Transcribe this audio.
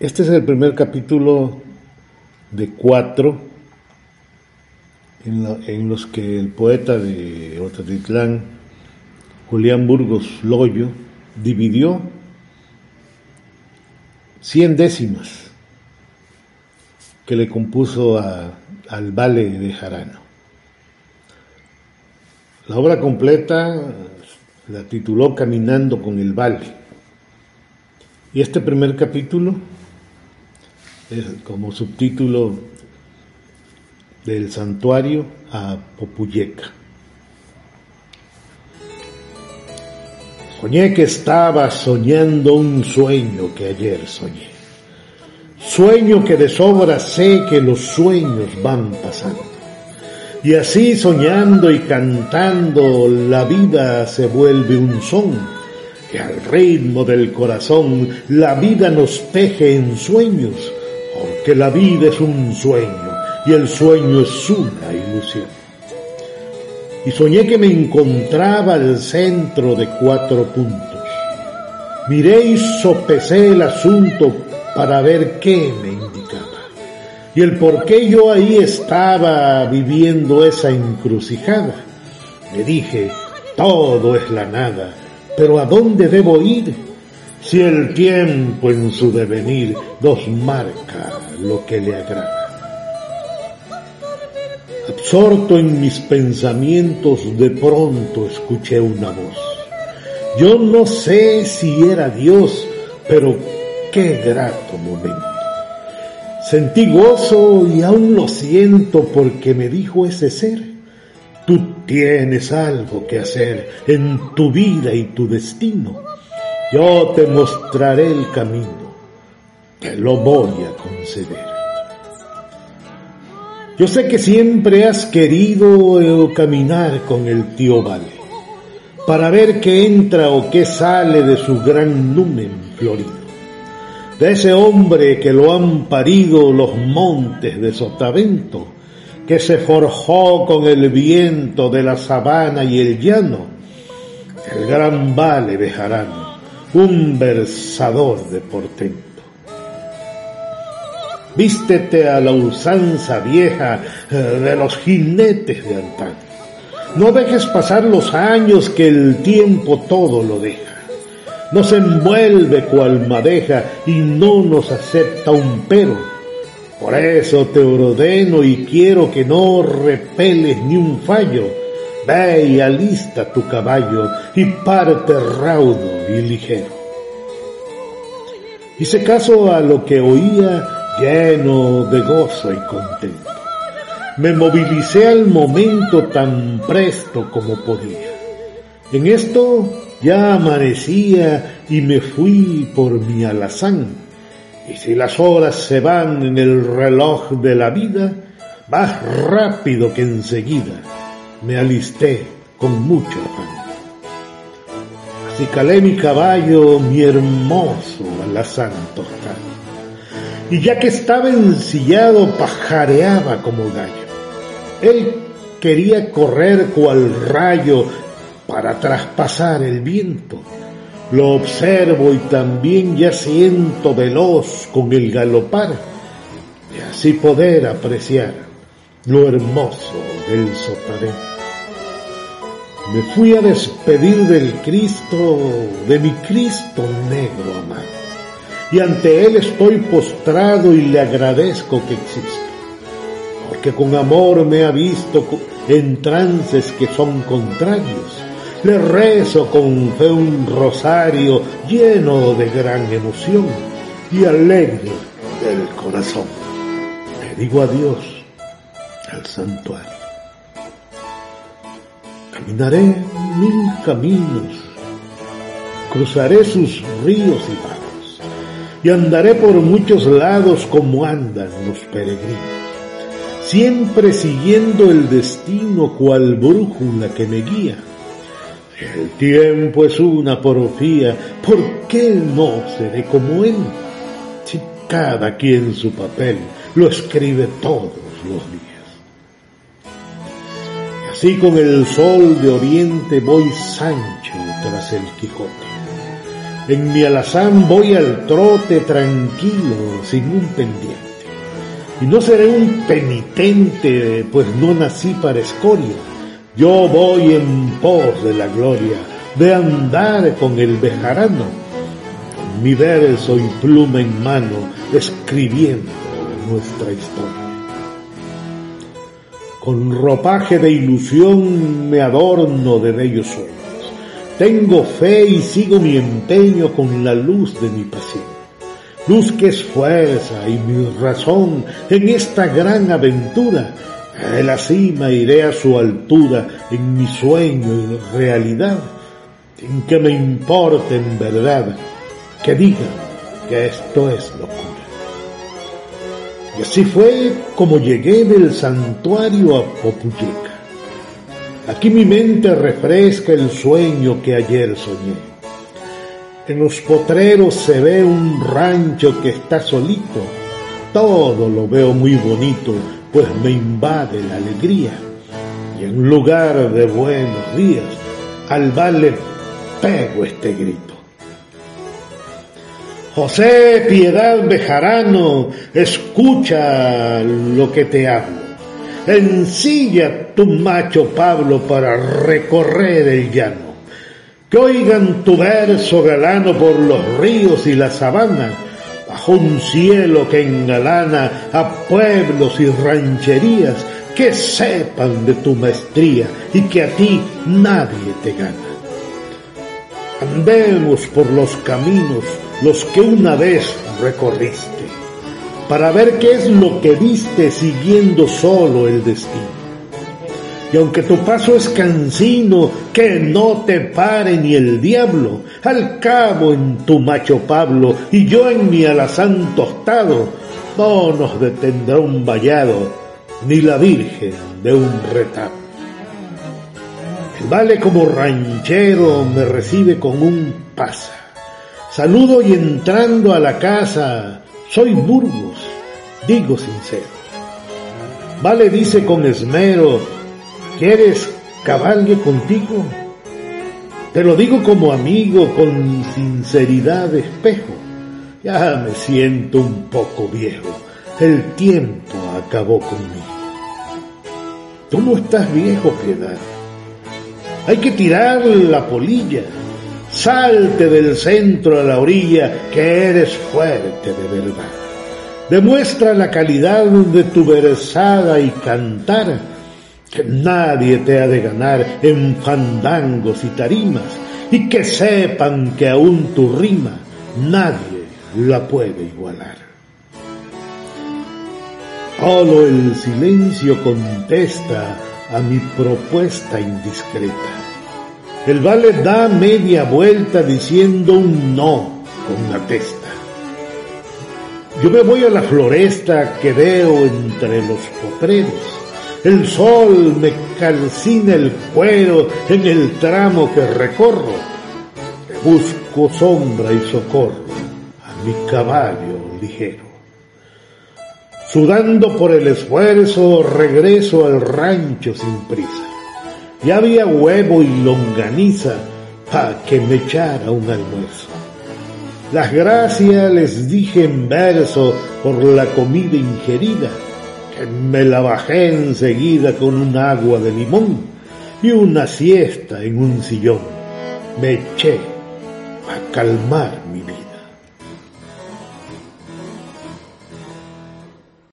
Este es el primer capítulo de cuatro en, los que el poeta de Otatitlán, Julián Burgos Loyo, dividió cien décimas que le compuso al Vale de Jarano. La obra completa la tituló Caminando con el Vale. Y este primer capítulo como subtítulo del santuario a Popuyeca. Soñé que estaba soñando un sueño que ayer soñé. Sueño que de sobra sé que los sueños van pasando. Y así soñando y cantando la vida se vuelve un son que al ritmo del corazón la vida nos teje en sueños que la vida es un sueño y el sueño es una ilusión. Y soñé que me encontraba al centro de cuatro puntos. Miré y sopesé el asunto para ver qué me indicaba. Y el por qué yo ahí estaba viviendo esa encrucijada. Me dije, todo es la nada, pero ¿a dónde debo ir? Si el tiempo en su devenir nos marca lo que le agrada. Absorto en mis pensamientos, de pronto escuché una voz. Yo no sé si era Dios, pero qué grato momento. Sentí gozo y aún lo siento porque me dijo ese ser. Tú tienes algo que hacer en tu vida y tu destino. Yo te mostraré el camino te lo voy a conceder. Yo sé que siempre has querido eh, caminar con el tío Vale, para ver qué entra o qué sale de su gran numen florido, de ese hombre que lo han parido los montes de Sotavento, que se forjó con el viento de la sabana y el llano, el gran Vale de Jarano, un versador de portento. Vístete a la usanza vieja eh, de los jinetes de antaño. No dejes pasar los años que el tiempo todo lo deja. Nos envuelve cual madeja y no nos acepta un pero. Por eso te ordeno y quiero que no repeles ni un fallo. Y alista tu caballo y parte raudo y ligero. Hice caso a lo que oía lleno de gozo y contento. Me movilicé al momento tan presto como podía. En esto ya amanecía y me fui por mi alazán. Y si las horas se van en el reloj de la vida, más rápido que enseguida me alisté con mucho afán. Así calé mi caballo, mi hermoso alazán tostado y ya que estaba ensillado pajareaba como gallo. Él quería correr cual rayo para traspasar el viento. Lo observo y también ya siento veloz con el galopar y así poder apreciar lo hermoso del sotavento. Me fui a despedir del Cristo, de mi Cristo negro amado y ante Él estoy postrado y le agradezco que exista, porque con amor me ha visto en trances que son contrarios. Le rezo con fe un rosario lleno de gran emoción y alegre del corazón. Le digo adiós al santuario. Caminaré mil caminos, cruzaré sus ríos y mares y andaré por muchos lados como andan los peregrinos, siempre siguiendo el destino cual brújula que me guía. El tiempo es una porfía, ¿por qué no seré como él? Si cada quien su papel lo escribe todos los días. Así con el sol de oriente voy Sancho tras el Quijote En mi alazán voy al trote tranquilo, sin un pendiente. Y no seré un penitente, pues no nací para escoria. Yo voy en pos de la gloria, de andar con el bejarano, mi verso y pluma en mano, escribiendo nuestra historia. Con ropaje de ilusión me adorno de bellos sueños. Tengo fe y sigo mi empeño con la luz de mi pasión. Luz que es fuerza y mi razón en esta gran aventura. A la cima iré a su altura en mi sueño y realidad. Sin que me importe en verdad que digan que esto es locura. Y así fue como llegué del santuario a Popuyeca. Aquí mi mente refresca el sueño que ayer soñé. En los potreros se ve un rancho que está solito. Todo lo veo muy bonito, pues me invade la alegría. Y en lugar de buenos días, al vale pego este grito. José Piedad Bejarano, escucha lo que te hablo. Ensilla tu macho Pablo para recorrer el llano. Que oigan tu verso galano por los ríos y la sabana, bajo un cielo que engalana a pueblos y rancherías, que sepan de tu maestría y que a ti nadie te gana. Andemos por los caminos los que una vez recorriste, para ver qué es lo que viste siguiendo solo el destino. Y aunque tu paso es cansino, que no te pare ni el diablo, al cabo en tu macho Pablo y yo en mi alazán tostado, no nos detendrá un vallado, ni la Virgen de un retablo. Vale como ranchero me recibe con un pasa Saludo y entrando a la casa, soy Burgos, digo sincero. Vale dice con esmero, ¿quieres cabalgue contigo? Te lo digo como amigo, con sinceridad espejo. Ya me siento un poco viejo, el tiempo acabó conmigo. Tú no estás viejo, piedad. Hay que tirar la polilla Salte del centro a la orilla, que eres fuerte de verdad. Demuestra la calidad de tu versada y cantar, que nadie te ha de ganar en fandangos y tarimas, y que sepan que aún tu rima nadie la puede igualar. Solo el silencio contesta a mi propuesta indiscreta el vale da media vuelta diciendo un no con la testa. Yo me voy a la floresta que veo entre los potreros. El sol me calcina el cuero en el tramo que recorro. Busco sombra y socorro a mi caballo ligero. Sudando por el esfuerzo, regreso al rancho sin prisa. Ya había huevo y longaniza para que me echara un almuerzo. Las gracias les dije en verso por la comida ingerida, que me la bajé enseguida con un agua de limón y una siesta en un sillón. Me eché a calmar mi vida.